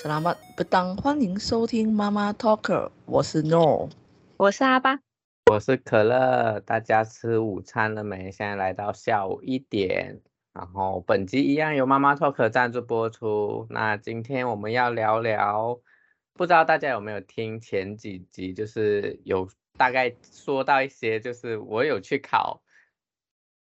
Selamat petang，欢迎收听妈妈 Talker，我是 Nor，我是阿巴，我是可乐。大家吃午餐了没？现在来到下午一点，然后本集一样由妈妈 Talker 赞助播出。那今天我们要聊聊，不知道大家有没有听前几集，就是有大概说到一些，就是我有去考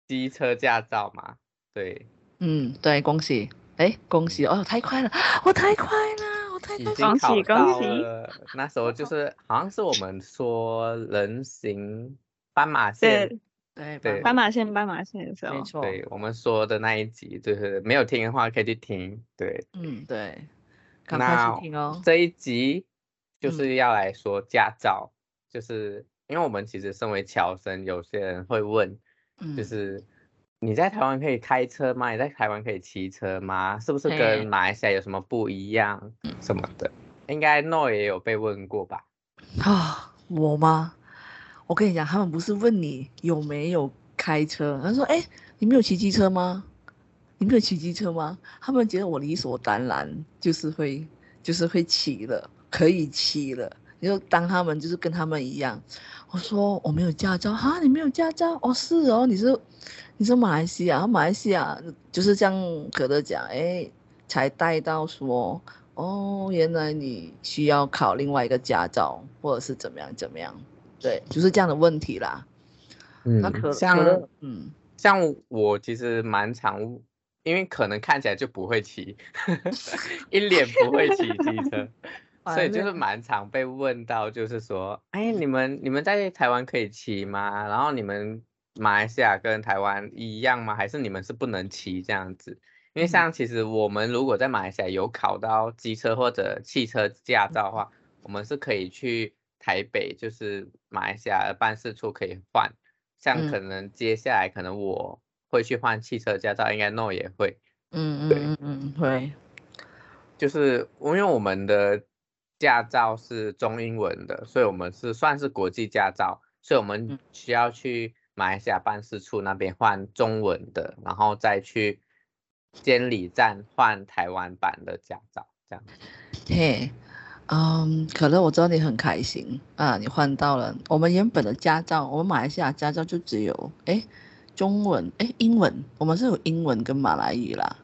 机车驾照嘛？对，嗯，对，恭喜。哎，恭喜哦！太快了，我太快了，我太快了，恭喜恭喜！那时候就是好像是我们说人行斑马线，对对，斑马线斑马线的时候，没错。对，我们说的那一集，就是没有听的话可以去听。对，嗯对，赶快去听哦。这一集就是要来说驾照，就是因为我们其实身为侨生，有些人会问，就是。你在台湾可以开车吗？你在台湾可以骑车吗？是不是跟马来西亚有什么不一样什么的？应该 No 也有被问过吧？啊，我吗？我跟你讲，他们不是问你有没有开车，他说：“哎，你没有骑机车吗？你没有骑机车吗？”他们觉得我理所当然就是会就是会骑了，可以骑了。你就当他们就是跟他们一样。我说我没有驾照哈，你没有驾照？哦，是哦，你是。你说马来西亚，马来西亚就是这样，可乐讲，哎，才带到说，哦，原来你需要考另外一个驾照，或者是怎么样怎么样，对，就是这样的问题啦。嗯，那可像可嗯，像我其实蛮常，因为可能看起来就不会骑，一脸不会骑机车，所以就是蛮常被问到，就是说，哎，你们你们在台湾可以骑吗？然后你们。马来西亚跟台湾一样吗？还是你们是不能骑这样子？因为像其实我们如果在马来西亚有考到机车或者汽车驾照的话，我们是可以去台北，就是马来西亚的办事处可以换。像可能接下来可能我会去换汽车驾照，应该 No 也会。嗯嗯嗯嗯，会。就是因为我们的驾照是中英文的，所以我们是算是国际驾照，所以我们需要去。马来西亚办事处那边换中文的，然后再去监理站换台湾版的驾照，这样。嘿，嗯，可乐，我知道你很开心啊，你换到了。我们原本的驾照，我们马来西亚驾照就只有哎中文哎英文，我们是有英文跟马来语啦。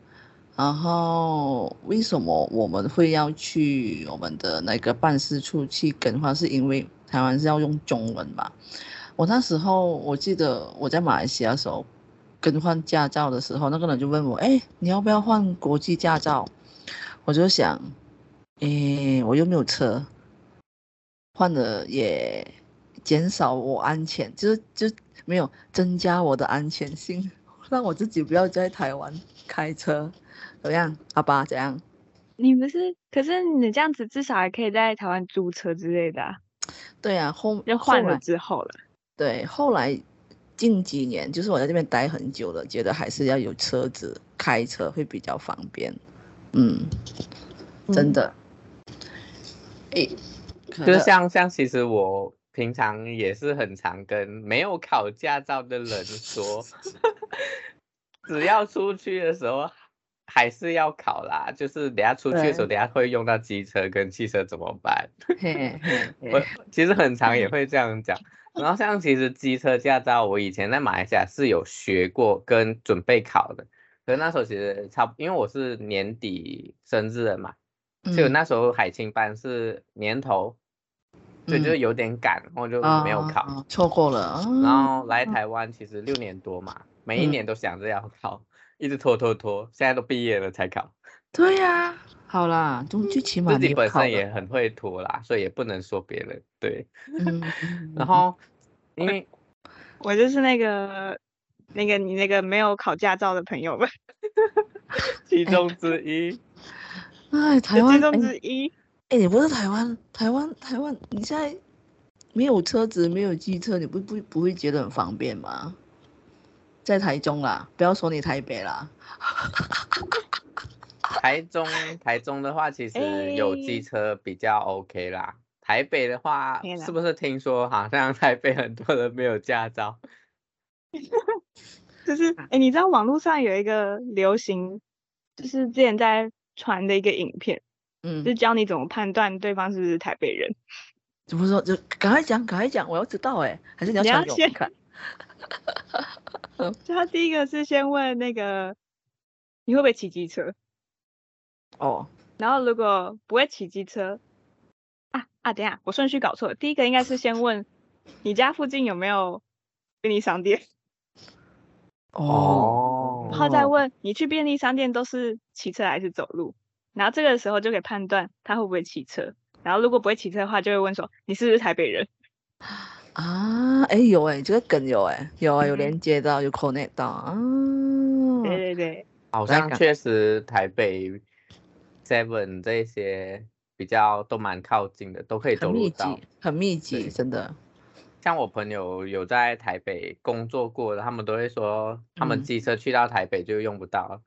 然后为什么我们会要去我们的那个办事处去更换？是因为台湾是要用中文嘛？我那时候我记得我在马来西亚时候更换驾照的时候，那个人就问我：“哎，你要不要换国际驾照？”我就想：“哎，我又没有车，换了也减少我安全，就是就没有增加我的安全性，让我自己不要在台湾开车，怎样？好吧，怎样？你不是？可是你这样子至少还可以在台湾租车之类的啊。对啊，后就换了之后了。”对，后来近几年，就是我在这边待很久了，觉得还是要有车子开车会比较方便。嗯，真的。诶、嗯，就像像其实我平常也是很常跟没有考驾照的人说，只要出去的时候还是要考啦。就是等下出去的时候，等下会用到机车跟汽车怎么办？我其实很常也会这样讲。然后像其实机车驾照，我以前在马来西亚是有学过跟准备考的，可是那时候其实差不，因为我是年底生日的嘛，所以那时候海青班是年头，所以就有点赶，然后就没有考，嗯、错过了。然后来台湾其实六年多嘛，每一年都想着要考，一直拖拖拖，现在都毕业了才考。对呀、啊。好啦，就最起码自己本身也很会拖啦，所以也不能说别人对。嗯、然后因为我就是那个那个你那个没有考驾照的朋友们，其中之一。哎，台湾其中之一。哎，你不是台湾？台湾台湾，你现在没有车子，没有机车，你不不不会觉得很方便吗？在台中啦，不要说你台北啦。台中，台中的话，其实有机车比较 OK 啦。台北的话，是不是听说好像台北很多人没有驾照？就是，哎、欸，你知道网络上有一个流行，就是之前在传的一个影片，嗯，就教你怎么判断对方是不是台北人。怎么说？就赶快讲，赶快讲，我要知道哎，还是你要讲？你要先 看。就他第一个是先问那个你会不会骑机车？哦，然后如果不会骑机车，啊啊，等下我顺序搞错了，第一个应该是先问你家附近有没有便利商店。哦，然后再问你去便利商店都是骑车还是走路？然后这个时候就可以判断他会不会骑车。然后如果不会骑车的话，就会问说你是不是台北人？啊，哎有哎，这个梗有哎，有啊，有连接到，有 connect 到啊。对对对，好像确实台北 Seven 这些比较都蛮靠近的，都可以走路到。很密集，很密集，真的。像我朋友有在台北工作过的，他们都会说，他们机车去到台北就用不到。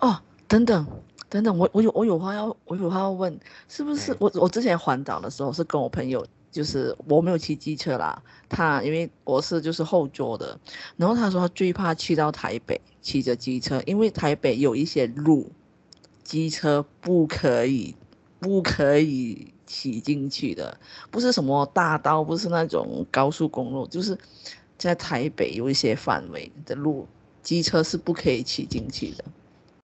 嗯、哦，等等等等，我我有我有话要我有话要问，是不是、嗯、我我之前环岛的时候是跟我朋友。就是我没有骑机车啦，他因为我是就是后座的，然后他说他最怕去到台北骑着机车，因为台北有一些路，机车不可以不可以骑进去的，不是什么大道，不是那种高速公路，就是在台北有一些范围的路，机车是不可以骑进去的，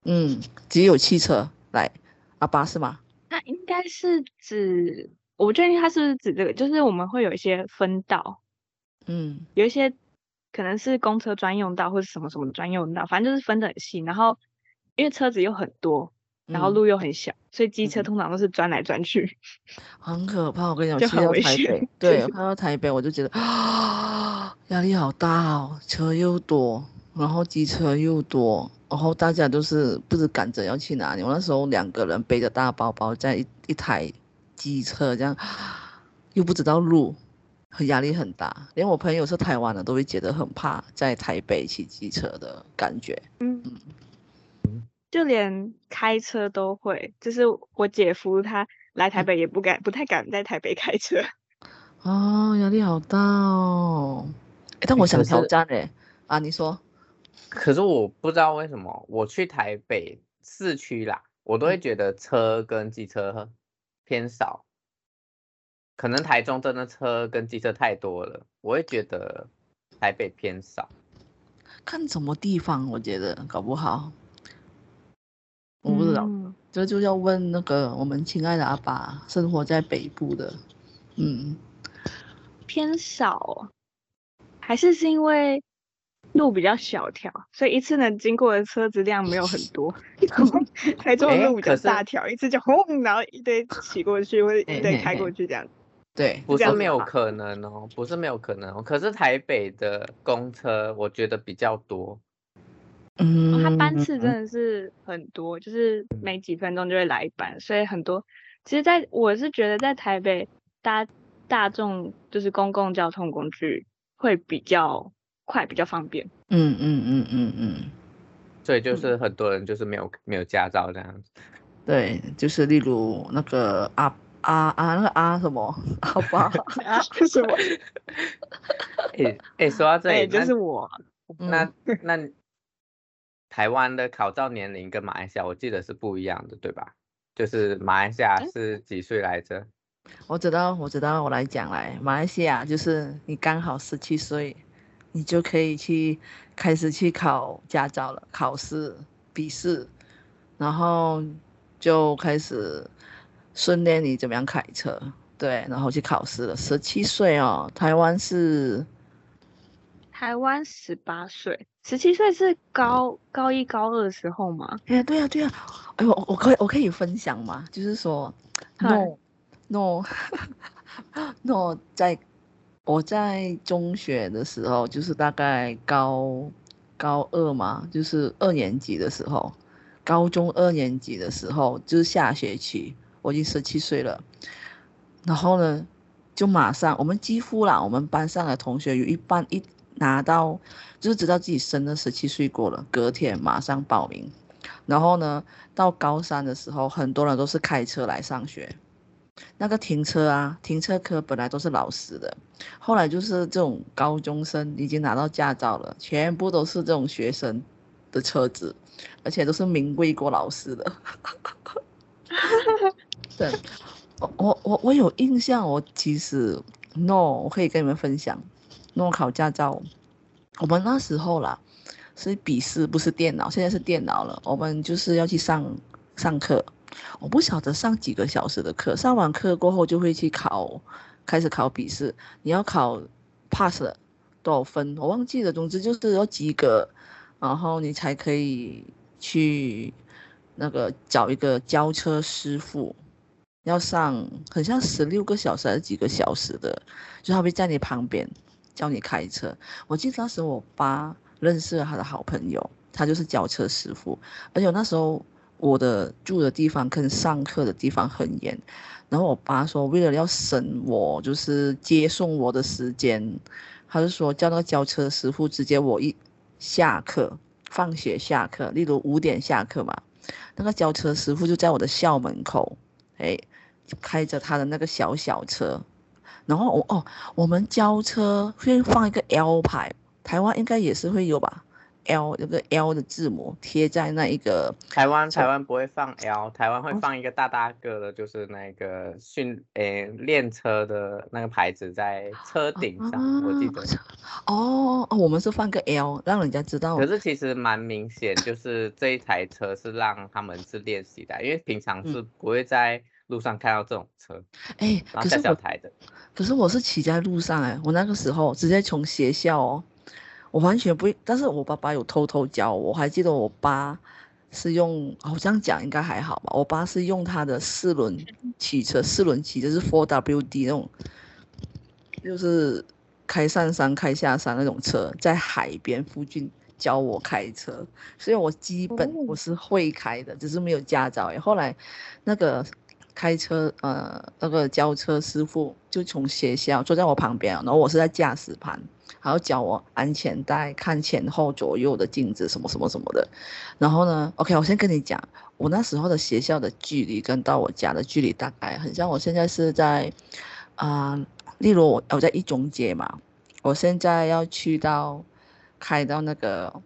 嗯，只有汽车来，阿爸是吗？那应该是指。我不确定他是不是指这个，就是我们会有一些分道，嗯，有一些可能是公车专用道或者什么什么专用道，反正就是分的很细。然后因为车子又很多，然后路又很小，嗯、所以机车通常都是钻来钻去，很可怕。我跟你讲，去到台北，对，我看到台北我就觉得啊，压力好大哦，车又多，然后机车又多，然后大家都是不知赶着要去哪里。我那时候两个人背着大包包在一一台。机车这样又不知道路，很压力很大。连我朋友是台湾的，都会觉得很怕在台北骑机车的感觉。嗯嗯，就连开车都会，就是我姐夫他来台北也不敢，嗯、不太敢在台北开车。哦，压力好大哦。哎，但我想挑战哎，啊，你说？可是我不知道为什么我去台北市区啦，我都会觉得车跟机车。偏少，可能台中真的车跟机车太多了，我会觉得台北偏少。看什么地方，我觉得搞不好，我不知道，嗯、这就要问那个我们亲爱的阿爸，生活在北部的，嗯，偏少，还是是因为？路比较小条，所以一次能经过的车子量没有很多。台中的路比较大条，欸、一次就轰，然后一堆骑过去，或者一堆开过去这样。对，不是没有可能哦，不是没有可能哦。可是台北的公车我觉得比较多，嗯，它班次真的是很多，就是每几分钟就会来一班，所以很多。其实在我是觉得在台北搭大众就是公共交通工具会比较。快比较方便，嗯嗯嗯嗯嗯，所以就是很多人就是没有没有驾照这样子，对，就是例如那个阿阿阿那个阿什么，好吧，什么？哎哎，说到这里，就是我，那那台湾的考照年龄跟马来西亚我记得是不一样的，对吧？就是马来西亚是几岁来着？我知道，我知道，我来讲来，马来西亚就是你刚好十七岁。你就可以去开始去考驾照了，考试、笔试，然后就开始训练你怎么样开车，对，然后去考试了。十七岁哦，台湾是台湾十八岁，十七岁是高高一高二的时候吗？哎，对呀、啊、对呀、啊，哎我我可以我可以分享吗？就是说，no no no 在。我在中学的时候，就是大概高高二嘛，就是二年级的时候，高中二年级的时候，就是下学期，我已经十七岁了。然后呢，就马上我们几乎啦，我们班上的同学有一半一拿到，就是知道自己生了十七岁过了，隔天马上报名。然后呢，到高三的时候，很多人都是开车来上学。那个停车啊，停车科本来都是老师的，后来就是这种高中生已经拿到驾照了，全部都是这种学生的车子，而且都是名贵过老师的。对，我我我有印象，我其实 no，我可以跟你们分享，no 考驾照，我们那时候啦是笔试，不是电脑，现在是电脑了，我们就是要去上上课，我不晓得上几个小时的课，上完课过后就会去考，开始考笔试，你要考 pass 了多少分，我忘记了，总之就是要及格，然后你才可以去。那个找一个教车师傅，要上很像十六个小时还是几个小时的，就他会在你旁边教你开车。我记得当时我爸认识了他的好朋友，他就是教车师傅。而且那时候我的住的地方跟上课的地方很远，然后我爸说为了要省我就是接送我的时间，他就说叫那个教车师傅直接我一下课放学下课，例如五点下课嘛。那个教车师傅就在我的校门口，哎，开着他的那个小小车，然后我哦，我们教车会放一个 L 牌，台湾应该也是会有吧，L 有个 L 的字母贴在那一个。台湾台湾不会放 L，台湾会放一个大大个的，就是那个训诶练车的那个牌子在车顶上，啊、我记得。哦哦，我们是放个 L，让人家知道。可是其实蛮明显，就是这一台车是让他们是练习的，因为平常是不会在路上看到这种车。哎、嗯，小小台的。可是我是骑在路上哎，我那个时候直接从学校哦，我完全不，但是我爸爸有偷偷教我，我还记得我爸是用，好像讲应该还好吧？我爸是用他的四轮汽车，四轮骑就是 Four W D 那种，就是。开上山、开下山那种车，在海边附近教我开车，所以我基本我是会开的，只是没有驾照。后来那个开车呃那个教车师傅就从学校坐在我旁边，然后我是在驾驶盘，还要教我安全带、看前后左右的镜子什么什么什么的。然后呢，OK，我先跟你讲，我那时候的学校的距离跟到我家的距离大概很像，我现在是在啊。例如我我在一中街嘛，我现在要去到开到那个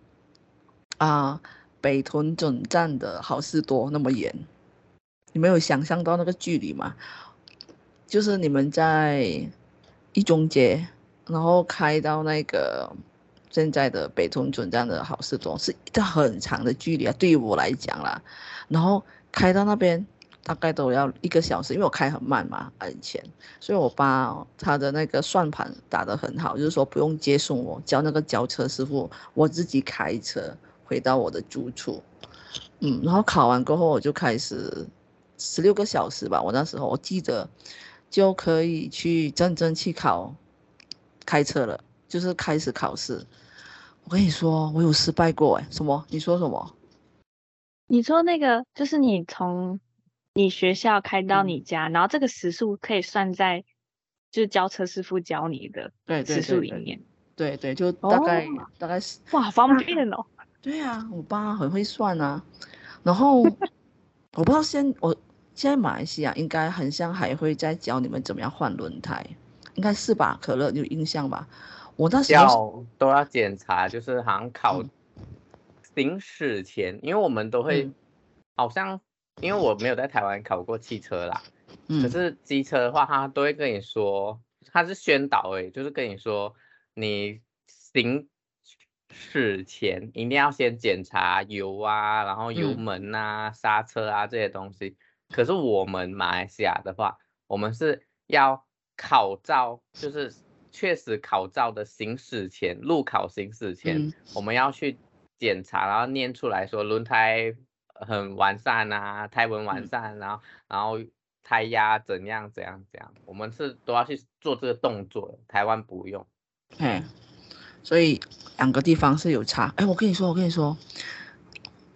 啊北屯总站的好事多那么远，你没有想象到那个距离吗？就是你们在一中街，然后开到那个现在的北屯总站的好事多，是一个很长的距离啊，对于我来讲啦，然后开到那边。大概都要一个小时，因为我开很慢嘛，以前，所以我爸他的那个算盘打得很好，就是说不用接送我，叫那个教车师傅，我自己开车回到我的住处，嗯，然后考完过后我就开始十六个小时吧，我那时候我记得就可以去真正去考开车了，就是开始考试。我跟你说，我有失败过哎，什么？你说什么？你说那个就是你从。你学校开到你家，嗯、然后这个时速可以算在，就是教车师傅教你的时速里面。对对，就大概、哦、大概是哇，方便哦。对啊，我爸很会算啊。然后 我不知道现我现在马来西亚应该很像还会再教你们怎么样换轮胎，应该是吧？可乐有印象吧？我那时候都要检查，就是好像考行驶前，嗯、因为我们都会、嗯、好像。因为我没有在台湾考过汽车啦，嗯、可是机车的话，他都会跟你说，他是宣导诶，就是跟你说，你行驶前一定要先检查油啊，然后油门啊、嗯、刹车啊这些东西。可是我们马来西亚的话，我们是要考照，就是确实考照的行驶前，路考行驶前，嗯、我们要去检查，然后念出来说轮胎。很完善啊，胎纹完善，然后然后胎压怎样怎样怎样，我们是都要去做这个动作，台湾不用。嗯，所以两个地方是有差。哎，我跟你说，我跟你说，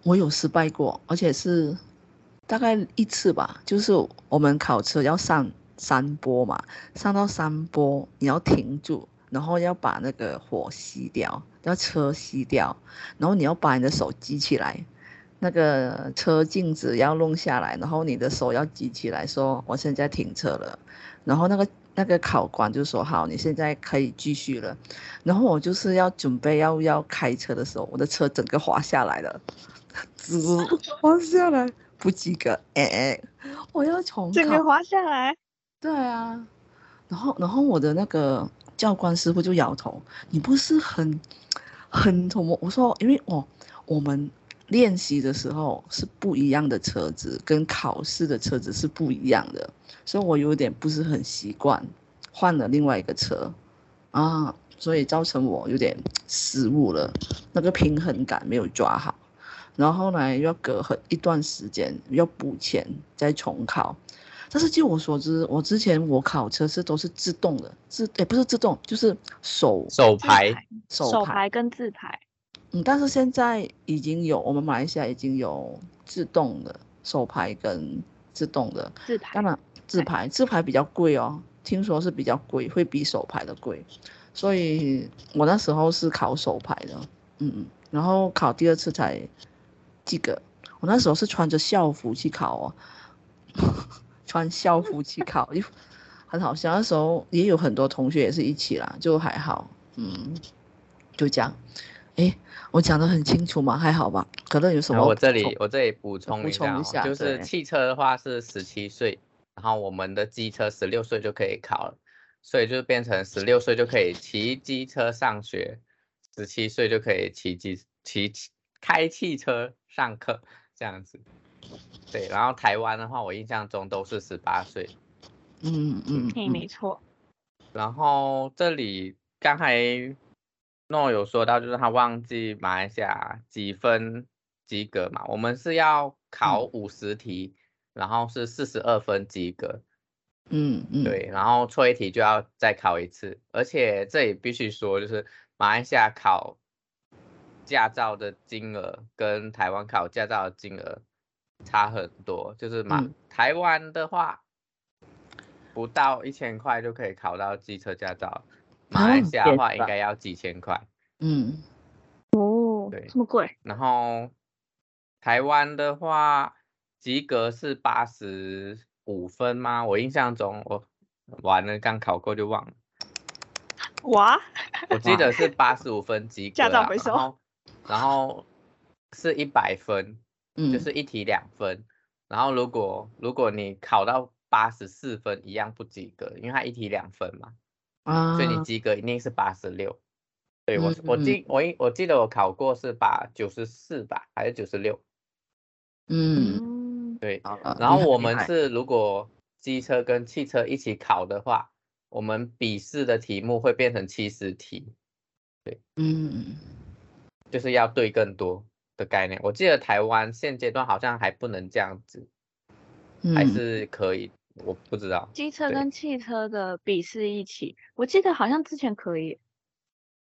我有失败过，而且是大概一次吧，就是我们考车要上山坡嘛，上到山坡你要停住，然后要把那个火熄掉，要车熄掉，然后你要把你的手举起来。那个车镜子要弄下来，然后你的手要举起来，说我现在停车了，然后那个那个考官就说好，你现在可以继续了，然后我就是要准备要要开车的时候，我的车整个滑下来了，滋，滑下来，不及格，哎哎，我要重考，整个滑下来。对啊，然后然后我的那个教官师傅就摇头，你不是很很什么？我说因为我我们练习的时候是不一样的车子，跟考试的车子是不一样的，所以我有点不是很习惯，换了另外一个车啊，所以造成我有点失误了，那个平衡感没有抓好。然后呢，要隔很一段时间要补钱再重考，但是据我所知，我之前我考车是都是自动的，自也不是自动，就是手手牌。手牌。跟自排。嗯，但是现在已经有我们马来西亚已经有自动的手牌跟自动的。自排，当然自排自排比较贵哦，听说是比较贵，会比手牌的贵，所以我那时候是考手牌的，嗯嗯，然后考第二次才。这个，我那时候是穿着校服去考哦，穿校服去考，很好笑。那时候也有很多同学也是一起啦，就还好，嗯，就这样。哎，我讲得很清楚吗？还好吧？可能有什么？我这里我这里补充一下，补充一下，就是汽车的话是十七岁，然后我们的机车十六岁就可以考了，所以就变成十六岁就可以骑机车上学，十七岁就可以骑机骑开汽车。上课这样子，对，然后台湾的话，我印象中都是十八岁，嗯嗯，嘿，没错。然后这里刚才诺有说到，就是他忘记马来西亚几分及格嘛，我们是要考五十题，嗯、然后是四十二分及格，嗯嗯，对，然后错一题就要再考一次，而且这里必须说，就是马来西亚考。驾照的金额跟台湾考驾照的金额差很多，就是嘛、嗯、台湾的话不到一千块就可以考到机车驾照，马来西亚的话应该要几千块。嗯，哦，对，这么贵。然后台湾的话及格是八十五分吗？我印象中我完了刚考过就忘了。哇，我记得是八十五分及格。驾照回收。然后是一百分，嗯，就是一题两分。然后如果如果你考到八十四分，一样不及格，因为它一题两分嘛，啊，所以你及格一定是八十六。对，我我记我一我记得我考过是把九十四吧，还是九十六？嗯，对。然后我们是如果机车跟汽车一起考的话，我们笔试的题目会变成七十题。对，嗯。就是要对更多的概念，我记得台湾现阶段好像还不能这样子，嗯、还是可以，我不知道。机车跟汽车的笔试一起，我记得好像之前可以，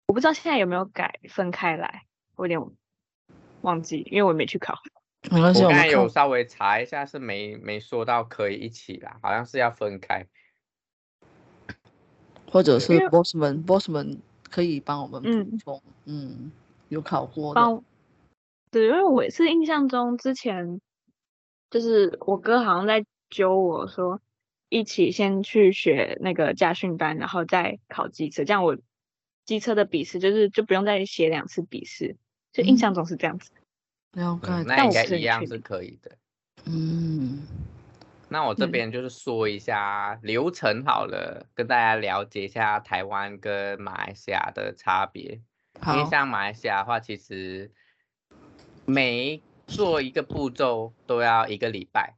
我不知道现在有没有改分开来，我有点忘记，因为我没去考。我刚才有稍微查一下，是没没说到可以一起啦，好像是要分开，或者是 bossman bossman 可以帮我们补充，嗯。嗯有考过的，对，因为我也是印象中之前就是我哥好像在揪我说一起先去学那个驾训班，然后再考机车，这样我机车的笔试就是就不用再写两次笔试，就印象中是这样子。然后、嗯、那应该一样是可以的。嗯，那我这边就是说一下流程好了，嗯、跟大家了解一下台湾跟马来西亚的差别。因为像马来西亚的话，其实每做一个步骤都要一个礼拜，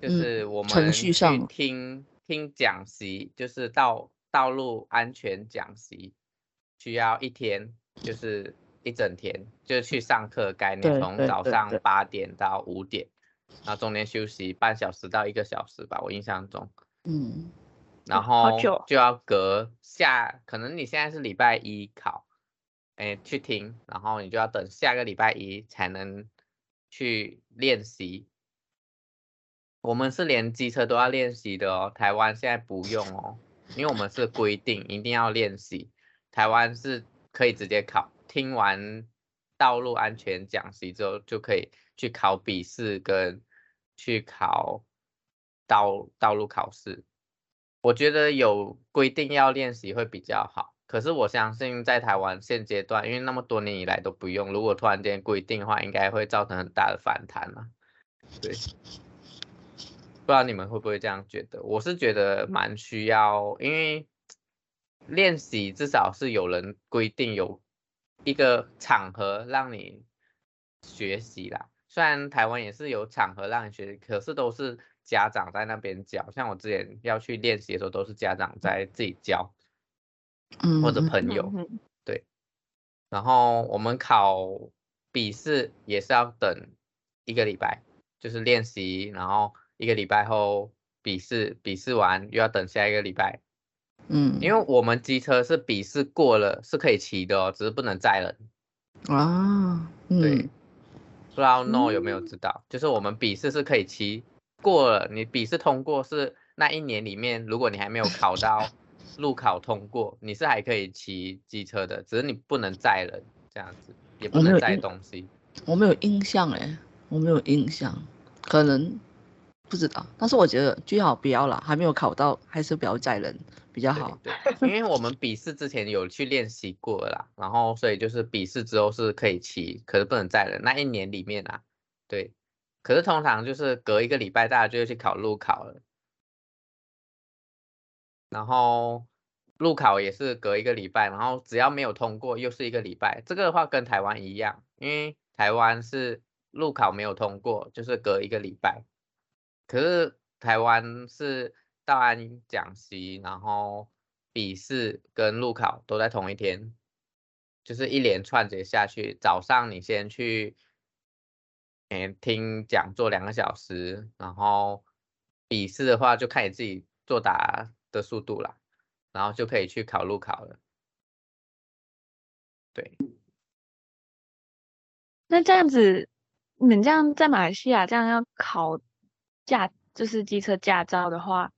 就是我们去听听讲习，就是道道路安全讲习，需要一天，就是一整天，就是去上课概念，从早上八点到五点，然后中间休息半小时到一个小时吧，我印象中，嗯，然后就要隔下，可能你现在是礼拜一考。哎，去听，然后你就要等下个礼拜一才能去练习。我们是连机车都要练习的哦，台湾现在不用哦，因为我们是规定一定要练习。台湾是可以直接考，听完道路安全讲习之后就可以去考笔试跟去考道道路考试。我觉得有规定要练习会比较好。可是我相信，在台湾现阶段，因为那么多年以来都不用，如果突然间规定的话，应该会造成很大的反弹嘛。对，不知道你们会不会这样觉得？我是觉得蛮需要，因为练习至少是有人规定有一个场合让你学习啦。虽然台湾也是有场合让你学习，可是都是家长在那边教。像我之前要去练习的时候，都是家长在自己教，或者朋友，对。然后我们考笔试也是要等一个礼拜，就是练习，然后一个礼拜后笔试，笔试完又要等下一个礼拜。嗯，因为我们机车是笔试过了是可以骑的哦，只是不能载人。啊，对。不知道 No 有没有知道，就是我们笔试是可以骑过了，你笔试通过是那一年里面，如果你还没有考到路考通过，你是还可以骑机车的，只是你不能载人这样子，也不能载东西。我没有印象哎，我没有印象，可能不知道，但是我觉得最好不要啦，还没有考到，还是不要载人。比较好，对，对，因为我们笔试之前有去练习过了啦，然后所以就是笔试之后是可以骑，可是不能载人。那一年里面啊，对，可是通常就是隔一个礼拜大家就会去考路考了，然后路考也是隔一个礼拜，然后只要没有通过又是一个礼拜。这个的话跟台湾一样，因为台湾是路考没有通过就是隔一个礼拜，可是台湾是。到安讲习，然后笔试跟路考都在同一天，就是一连串接下去。早上你先去，嗯，听讲座两个小时，然后笔试的话就看你自己作答的速度啦，然后就可以去考路考了。对。那这样子，你们这样在马来西亚这样要考驾，就是机车驾照的话，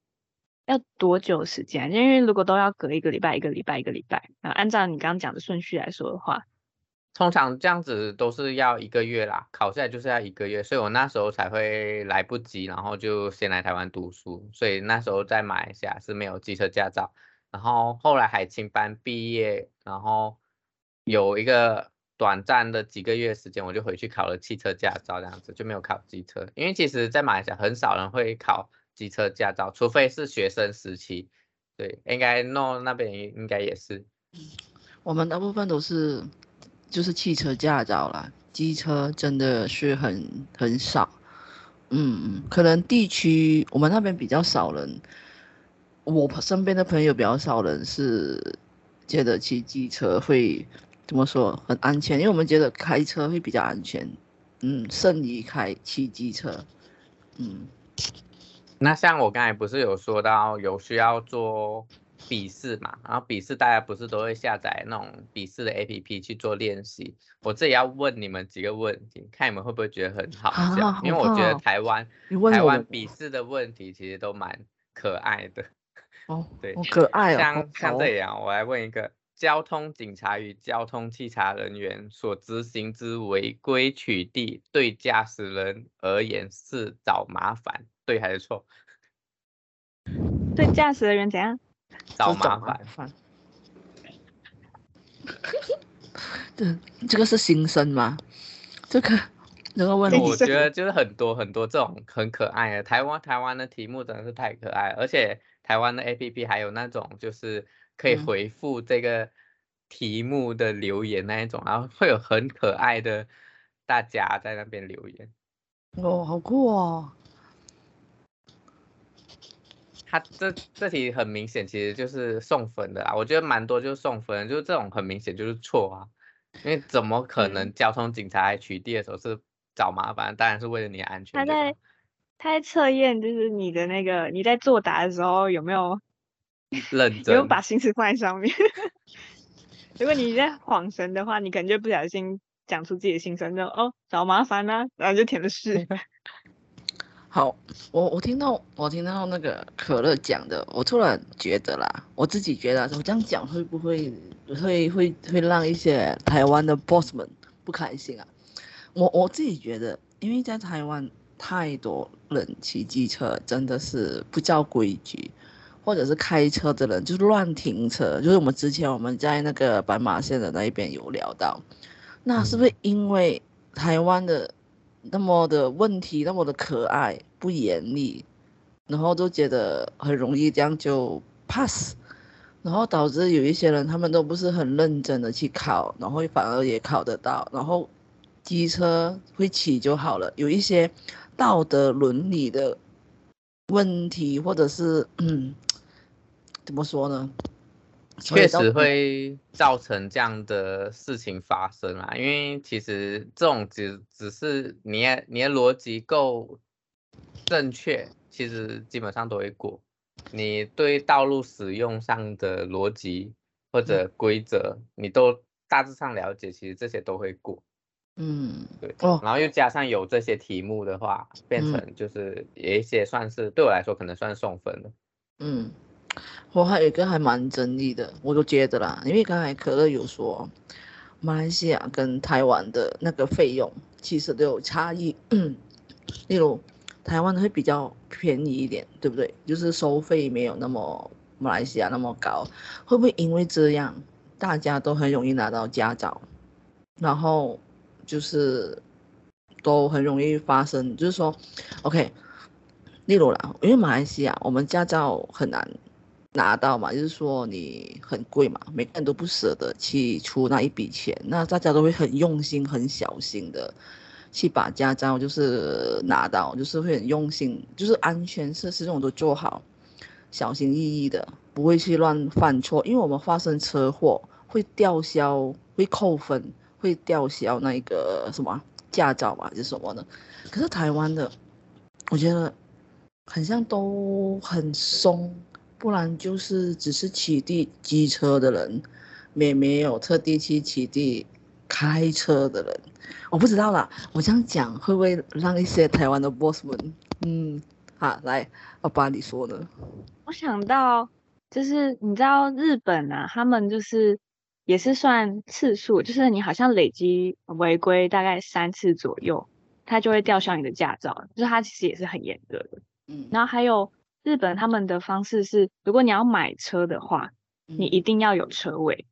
要多久时间？因为如果都要隔一个礼拜、一个礼拜、一个礼拜，啊，按照你刚刚讲的顺序来说的话，通常这样子都是要一个月啦，考下来就是要一个月，所以我那时候才会来不及，然后就先来台湾读书，所以那时候在马来西亚是没有机车驾照，然后后来海青班毕业，然后有一个短暂的几个月时间，我就回去考了汽车驾照，这样子就没有考机车，因为其实在马来西亚很少人会考。机车驾照，除非是学生时期，对，应该 No 那边应该也是。我们大部分都是就是汽车驾照啦，机车真的是很很少。嗯，可能地区我们那边比较少人，我身边的朋友比较少人是觉得骑机车会怎么说很安全，因为我们觉得开车会比较安全，嗯，胜于开骑机车，嗯。那像我刚才不是有说到有需要做笔试嘛，然后笔试大家不是都会下载那种笔试的 APP 去做练习。我这里要问你们几个问题，看你们会不会觉得很好笑，啊、因为我觉得台湾台湾笔试的问题其实都蛮可爱的。哦，对，好可爱哦。像像这样，我来问一个：交通警察与交通稽查人员所执行之违规取缔，对驾驶人而言是找麻烦？对还是错？对驾驶人怎样？找麻烦。对，这个是新生吗？这个这个问题，我觉得就是很多很多这种很可爱的台湾台湾的题目真的是太可爱了，而且台湾的 APP 还有那种就是可以回复这个题目的留言那一种，嗯、然后会有很可爱的大家在那边留言。哦，好酷哦！他这这题很明显，其实就是送分的啊。我觉得蛮多就是送分，就是这种很明显就是错啊。因为怎么可能交通警察来取缔的时候是找麻烦？当然是为了你的安全。他在他在测验，就是你的那个你在作答的时候有没有 认真，有没有把心思放在上面。如果你在恍神的话，你可能就不小心讲出自己的心声，就哦找麻烦啊，然后就填了是。好，我我听到我听到那个可乐讲的，我突然觉得啦，我自己觉得，我这样讲会不会会会会让一些台湾的 boss 们不开心啊？我我自己觉得，因为在台湾太多人骑机车，真的是不照规矩，或者是开车的人就是乱停车，就是我们之前我们在那个斑马线的那一边有聊到，那是不是因为台湾的？那么的问题，那么的可爱，不严厉，然后就觉得很容易这样就 pass，然后导致有一些人他们都不是很认真的去考，然后反而也考得到，然后机车会骑就好了。有一些道德伦理的问题，或者是嗯，怎么说呢？确实会造成这样的事情发生啊，因为其实这种只只是你你的逻辑够正确，其实基本上都会过。你对道路使用上的逻辑或者规则，你都大致上了解，其实这些都会过。嗯，对。然后又加上有这些题目的话，变成就是有一些算是对我来说可能算送分了。嗯。我还有一个还蛮争议的，我都觉得啦，因为刚才可乐有说，马来西亚跟台湾的那个费用其实都有差异，例如台湾会比较便宜一点，对不对？就是收费没有那么马来西亚那么高，会不会因为这样大家都很容易拿到驾照，然后就是都很容易发生，就是说，OK，例如啦，因为马来西亚我们驾照很难。拿到嘛，就是说你很贵嘛，每个人都不舍得去出那一笔钱，那大家都会很用心、很小心的去把驾照就是拿到，就是会很用心，就是安全设施这种都做好，小心翼翼的，不会去乱犯错，因为我们发生车祸会吊销、会扣分、会吊销那个什么驾照嘛，就是什么的。可是台湾的，我觉得很像都很松。不然就是只是骑地机车的人，也没有特地去骑地开车的人，我不知道啦。我这样讲会不会让一些台湾的 boss 们，嗯，好，来，我把你说呢。我想到就是你知道日本啊，他们就是也是算次数，就是你好像累积违规大概三次左右，他就会吊销你的驾照，就是他其实也是很严格的。嗯，然后还有。日本他们的方式是，如果你要买车的话，你一定要有车位，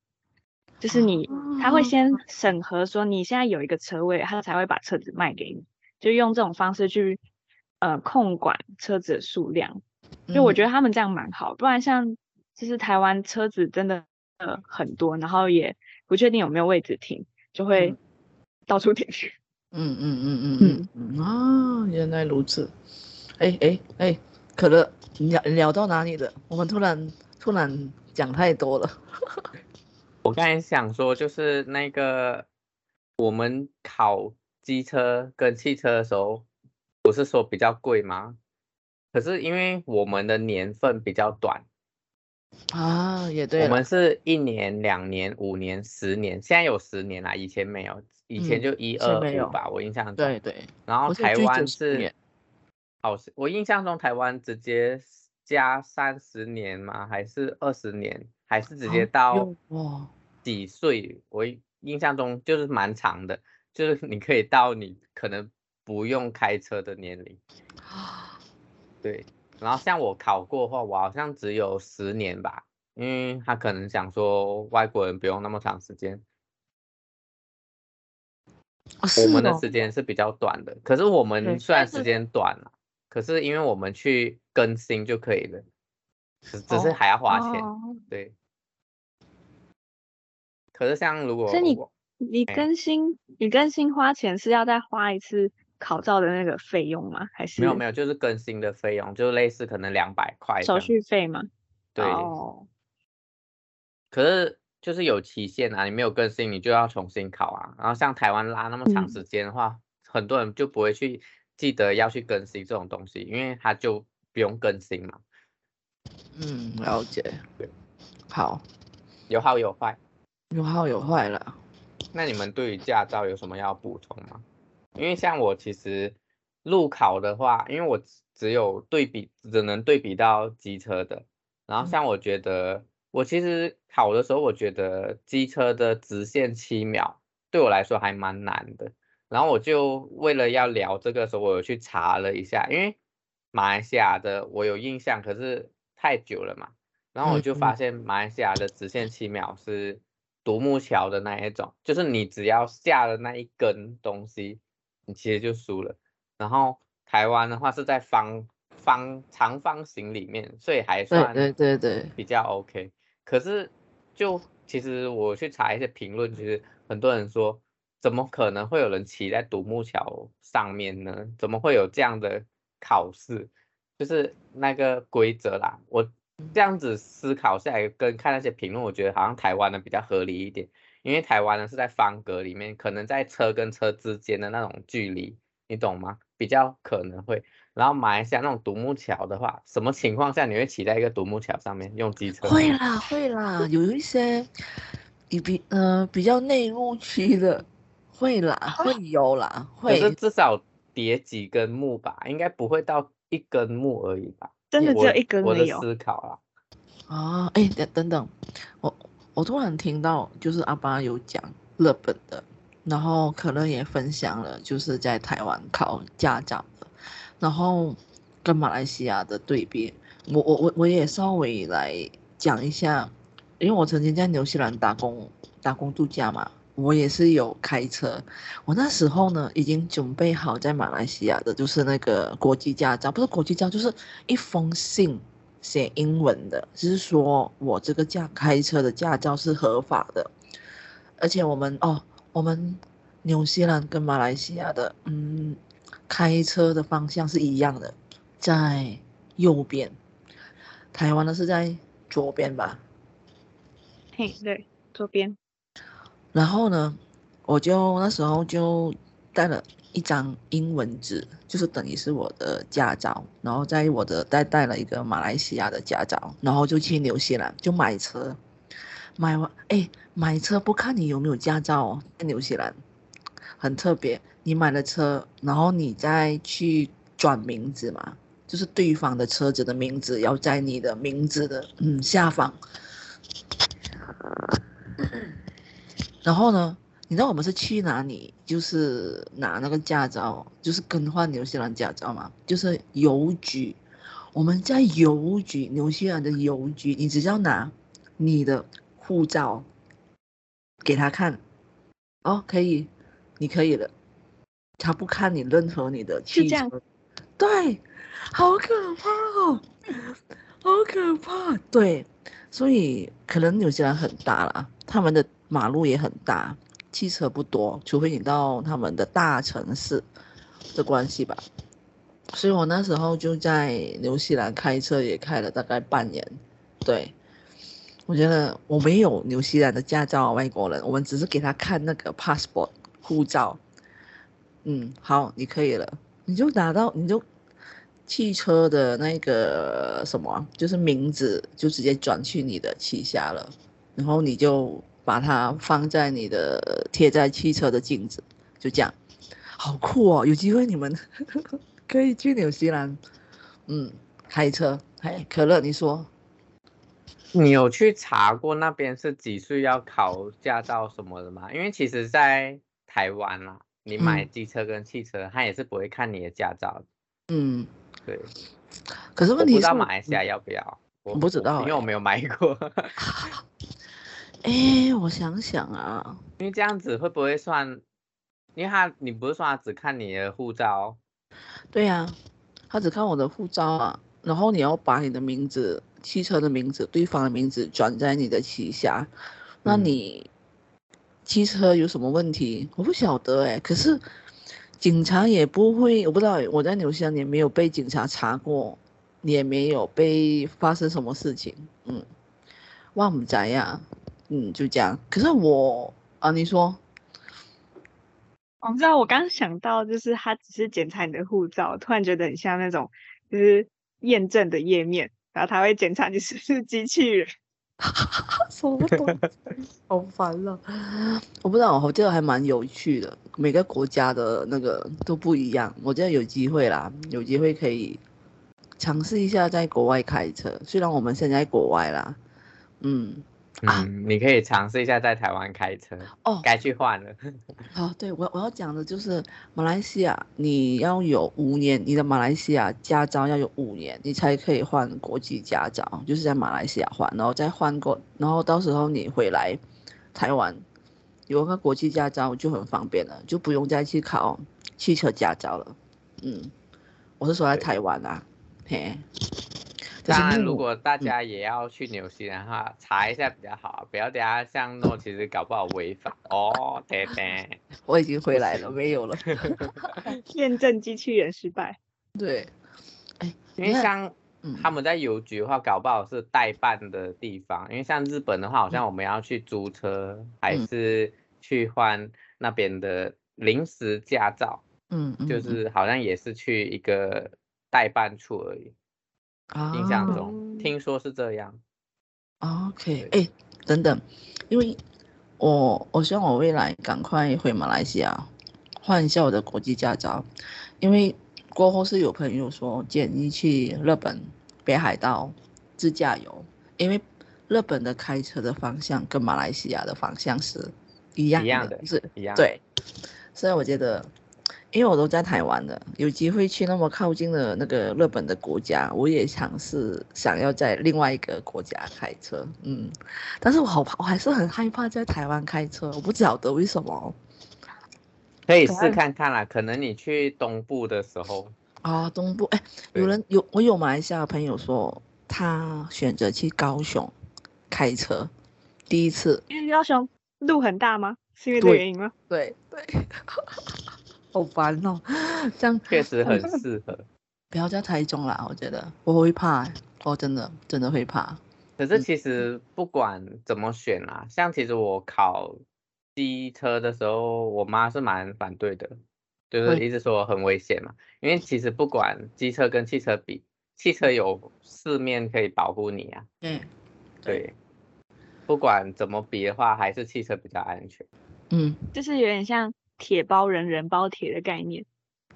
就是你他会先审核说你现在有一个车位，他才会把车子卖给你，就用这种方式去呃控管车子的数量。就我觉得他们这样蛮好，不然像就是台湾车子真的呃很多，然后也不确定有没有位置停，就会 到处停去。嗯嗯嗯嗯嗯嗯啊，原来如此。哎哎哎，可乐。聊聊到哪里了？我们突然突然讲太多了。我刚才想说，就是那个我们考机车跟汽车的时候，不是说比较贵吗？可是因为我们的年份比较短啊，也对，我们是一年、两年、五年、十年，现在有十年啦，以前没有，以前就一二五吧，我印象中。对对。然后台湾是。好，我印象中台湾直接加三十年吗？还是二十年？还是直接到几岁？我印象中就是蛮长的，就是你可以到你可能不用开车的年龄。对，然后像我考过的话，我好像只有十年吧，因为他可能想说外国人不用那么长时间。我们的时间是比较短的，可是我们虽然时间短了。可是因为我们去更新就可以了，只只是还要花钱，哦、对。可是像如果，所以你你更新、欸、你更新花钱是要再花一次考照的那个费用吗？还是没有没有，就是更新的费用，就类似可能两百块手续费吗？对。哦。可是就是有期限啊，你没有更新，你就要重新考啊。然后像台湾拉那么长时间的话，嗯、很多人就不会去。记得要去更新这种东西，因为它就不用更新嘛。嗯，了解。对，好，有好有坏，有好有坏了。那你们对于驾照有什么要补充吗？因为像我其实路考的话，因为我只有对比，只能对比到机车的。然后像我觉得，嗯、我其实考的时候，我觉得机车的直线七秒对我来说还蛮难的。然后我就为了要聊这个的时候，我有去查了一下，因为马来西亚的我有印象，可是太久了嘛。然后我就发现马来西亚的直线七秒是独木桥的那一种，就是你只要下了那一根东西，你其实就输了。然后台湾的话是在方方长方形里面，所以还算对对对比较 OK。可是就其实我去查一些评论，就是很多人说，怎么可能会有人骑在独木桥上面呢？怎么会有这样的考试？就是那个规则啦。我这样子思考下来，跟看那些评论，我觉得好像台湾的比较合理一点。因为台湾呢是在方格里面，可能在车跟车之间的那种距离，你懂吗？比较可能会。然后马来西亚那种独木桥的话，什么情况下你会骑在一个独木桥上面用机车？会啦，会啦，有一些比比呃比较内陆区的会啦，会有啦，会。可是至少叠几根木吧，应该不会到一根木而已吧？真的只有一根我的思考啦。啊，哎，等等等，我。我突然听到，就是阿巴有讲日本的，然后可能也分享了，就是在台湾考驾照的，然后跟马来西亚的对比，我我我我也稍微来讲一下，因为我曾经在纽西兰打工打工度假嘛，我也是有开车，我那时候呢已经准备好在马来西亚的，就是那个国际驾照，不是国际驾照，就是一封信。写英文的，就是说我这个驾开车的驾照是合法的，而且我们哦，我们纽西兰跟马来西亚的，嗯，开车的方向是一样的，在右边，台湾的是在左边吧？嘿，对，左边。然后呢，我就那时候就带了。一张英文纸，就是等于是我的驾照，然后在我的带带了一个马来西亚的驾照，然后就去纽西兰就买车，买完哎，买车不看你有没有驾照哦，在纽西兰很特别，你买了车，然后你再去转名字嘛，就是对方的车子的名字要在你的名字的嗯下方，然后呢？你知道我们是去哪里？就是拿那个驾照，就是更换纽西兰驾照嘛。就是邮局，我们在邮局，纽西兰的邮局，你只要拿你的护照给他看，哦，可以，你可以了。他不看你任何你的汽车，对，好可怕哦，好可怕。对，所以可能纽西兰很大啦，他们的马路也很大。汽车不多，除非你到他们的大城市的关系吧。所以我那时候就在纽西兰开车，也开了大概半年。对，我觉得我没有纽西兰的驾照，外国人，我们只是给他看那个 passport 护照。嗯，好，你可以了，你就拿到，你就汽车的那个什么，就是名字就直接转去你的旗下了，然后你就。把它放在你的贴在汽车的镜子，就这样，好酷哦！有机会你们 可以去纽西兰，嗯，开车。哎，可乐，你说，你有去查过那边是几岁要考驾照什么的吗？因为其实，在台湾啦，你买机车跟汽车，他、嗯、也是不会看你的驾照的。嗯，对。可是问题是，我不知道马来西亚要不要？我不知道，因为我没有买过。哎，我想想啊，因为这样子会不会算？因为他你不是说他只看你的护照？对呀、啊，他只看我的护照啊。然后你要把你的名字、汽车的名字、对方的名字转在你的旗下，那你汽车有什么问题？我不晓得哎。可是警察也不会，我不知道。我在纽西兰也没有被警察查过，也没有被发生什么事情。嗯，万不知呀。嗯，就这样。可是我啊，你说，我不知道。我刚想到，就是他只是检查你的护照，突然觉得很像那种就是验证的页面，然后他会检查你是不是机器人。什么东西？好烦了。我不知道，我觉得还蛮有趣的。每个国家的那个都不一样。我觉得有机会啦，有机会可以尝试一下在国外开车。虽然我们现在在国外啦，嗯。嗯，你可以尝试一下在台湾开车哦，该去换了。好、哦，对我我要讲的就是马来西亚，你要有五年，你的马来西亚驾照要有五年，你才可以换国际驾照，就是在马来西亚换，然后再换过，然后到时候你回来台湾有个国际驾照就很方便了，就不用再去考汽车驾照了。嗯，我是说在台湾啊，嘿。当然，如果大家也要去纽西兰的话，查一下比较好，不要等下像诺，其实搞不好违法哦。对对，我已经回来了，没有了。验证机器人失败。对，哎，因为像他们在邮局的话，搞不好是代办的地方。因为像日本的话，好像我们要去租车，还是去换那边的临时驾照。嗯，就是好像也是去一个代办处而已。印象中，听说是这样。OK，哎，等等，因为我我希望我未来赶快回马来西亚换一下我的国际驾照，因为过后是有朋友说建议去日本北海道自驾游，因为日本的开车的方向跟马来西亚的方向是一样的，一样的，是一样，对，所以我觉得。因为我都在台湾的，有机会去那么靠近的那个日本的国家，我也尝试想要在另外一个国家开车，嗯，但是我好怕，我还是很害怕在台湾开车，我不晓得为什么。可以试看看啦，可能你去东部的时候啊，东部，哎，有人有我有马来西亚的朋友说，他选择去高雄开车，第一次。因为高雄路很大吗？是因为这个原因吗？对对。对好烦哦，这样确实很 适合。不要在台中啦，我觉得我会怕，我真的真的会怕。可是其实不管怎么选啊，嗯、像其实我考机车的时候，我妈是蛮反对的，就是一直说很危险嘛。因为其实不管机车跟汽车比，汽车有四面可以保护你啊。嗯，对。不管怎么比的话，还是汽车比较安全。嗯，就是有点像。铁包人，人包铁的概念，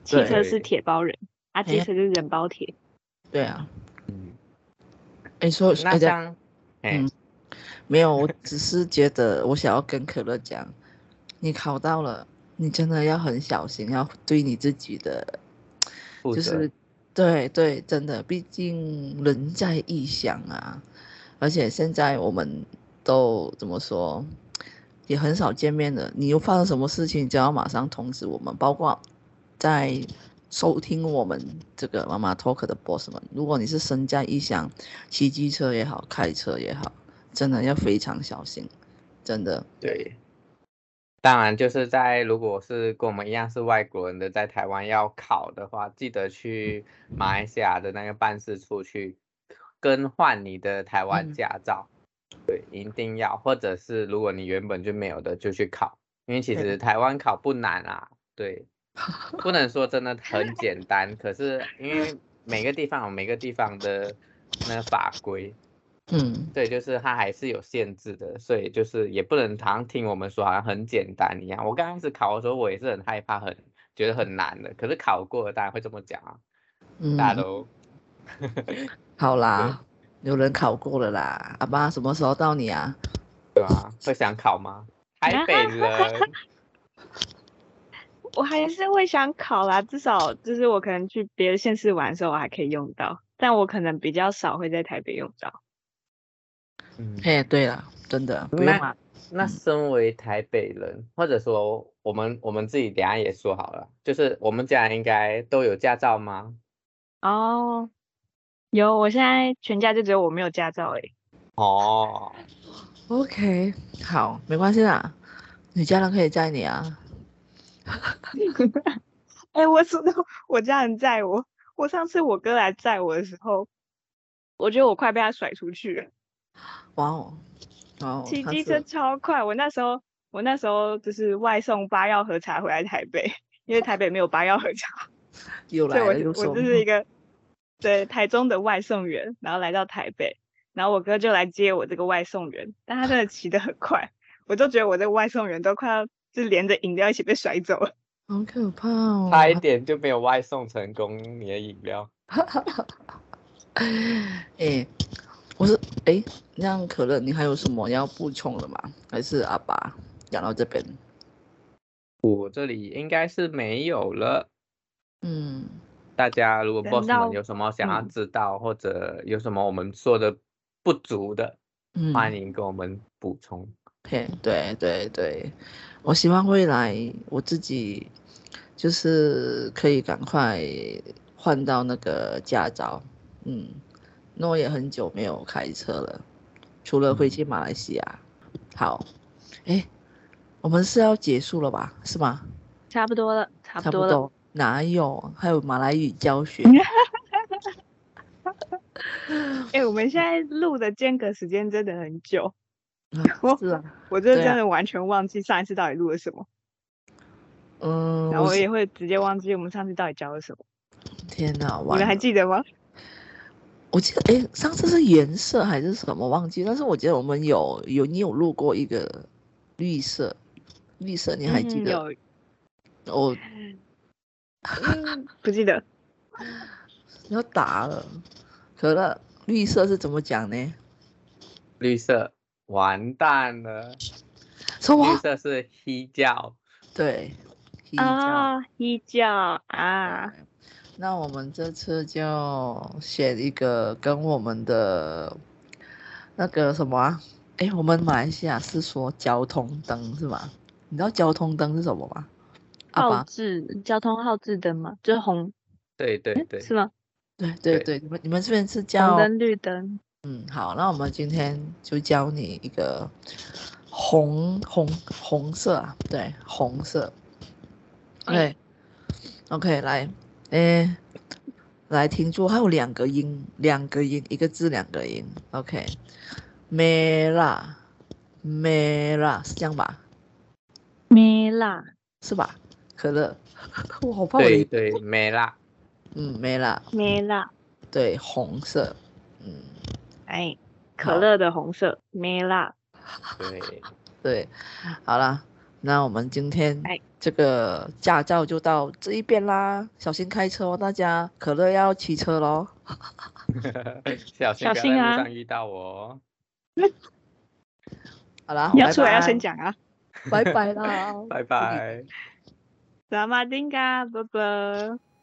汽车是铁包人，啊，机车就是人包铁。对啊，嗯，哎，说那这样，嗯，没有，我只是觉得我想要跟可乐讲，你考到了，你真的要很小心，要对你自己的，就是，对对，真的，毕竟人在异乡啊，而且现在我们都怎么说？也很少见面的，你又发生什么事情，就要马上通知我们。包括在收听我们这个妈妈 talk 的 boss 们，如果你是身在异乡，骑机车也好，开车也好，真的要非常小心，真的。对，当然就是在如果是跟我们一样是外国人的，在台湾要考的话，记得去马来西亚的那个办事处去更换你的台湾驾照。嗯对，一定要，或者是如果你原本就没有的，就去考，因为其实台湾考不难啊，对，不能说真的很简单，可是因为每个地方有每个地方的那个法规，嗯，对，就是它还是有限制的，所以就是也不能常听我们说好像很简单一样。我刚开始考的时候，我也是很害怕，很觉得很难的，可是考过了，大家会这么讲啊，嗯，大家都好啦。有人考过了啦，阿爸什么时候到你啊？对啊，会想考吗？台北人，我还是会想考啦，至少就是我可能去别的县市玩的时候，我还可以用到，但我可能比较少会在台北用到。嗯，嘿，对了，真的，那那身为台北人，嗯、或者说我们我们自己等下也说好了，就是我们家应该都有驾照吗？哦。有，我现在全家就只有我没有驾照哎。哦，OK，好，没关系啦，你家人可以载你啊。哎、欸，我说的，我家人载我。我上次我哥来载我的时候，我觉得我快被他甩出去了。哇哦，哦，骑机车超快。我那时候，我那时候就是外送八药和茶回来台北，因为台北没有八药和茶。又来了，我我就是一个。对，台中的外送员，然后来到台北，然后我哥就来接我这个外送员，但他真的骑得很快，我就觉得我这个外送员都快要就连着饮料一起被甩走了，好可怕哦！差一点就没有外送成功你的饮料。哎，我是哎，那样可乐，你还有什么要补充的吗？还是阿爸讲到这边？我这里应该是没有了。嗯。大家如果 boss 们有什么想要知道，或者有什么我们说的不足的，嗯、欢迎跟我们补充。对对对对，我希望未来我自己就是可以赶快换到那个驾照。嗯，那我也很久没有开车了，除了回去马来西亚。嗯、好，哎，我们是要结束了吧？是吗？差不多了，差不多了。多哪有？还有马来语教学。哎、欸，我们现在录的间隔时间真的很久。是啊，我这真的完全忘记上一次到底录了什么。嗯，然后我也会直接忘记我们上次到底教了什么。天哪，你们还记得吗？我记得，哎、欸，上次是颜色还是什么忘记？但是我记得我们有有你有录过一个绿色，绿色你还记得？嗯、有。我、嗯、不记得。要打了，可乐，绿色是怎么讲呢？绿色。完蛋了！什么？绿色是黑教，对，啊，黑教啊。那我们这次就选一个跟我们的那个什么啊？哎，我们马来西亚是说交通灯是吗？你知道交通灯是什么吗？号志，交通号志灯嘛？就是红。对对对。是吗？对对对，你们你们这边是叫红灯绿灯。嗯，好，那我们今天就教你一个红红红色啊，对，红色。OK，OK，、okay, okay, 来，诶，来停住，还有两个音，两个音，一个字两个音。OK，Merah，Merah 是这样吧？Merah 是吧？可乐，我好怕。对对，Merah，嗯，Merah，Merah，对，红色，嗯。哎，可乐的红色，没啦。对。对，好啦，那我们今天这个驾照就到这一边啦，小心开车哦，大家。可乐要骑车喽，小心小心啊路上遇到我。好啦，你要出来要先讲啊，拜拜啦，拜拜。萨马丁嘎，拜拜。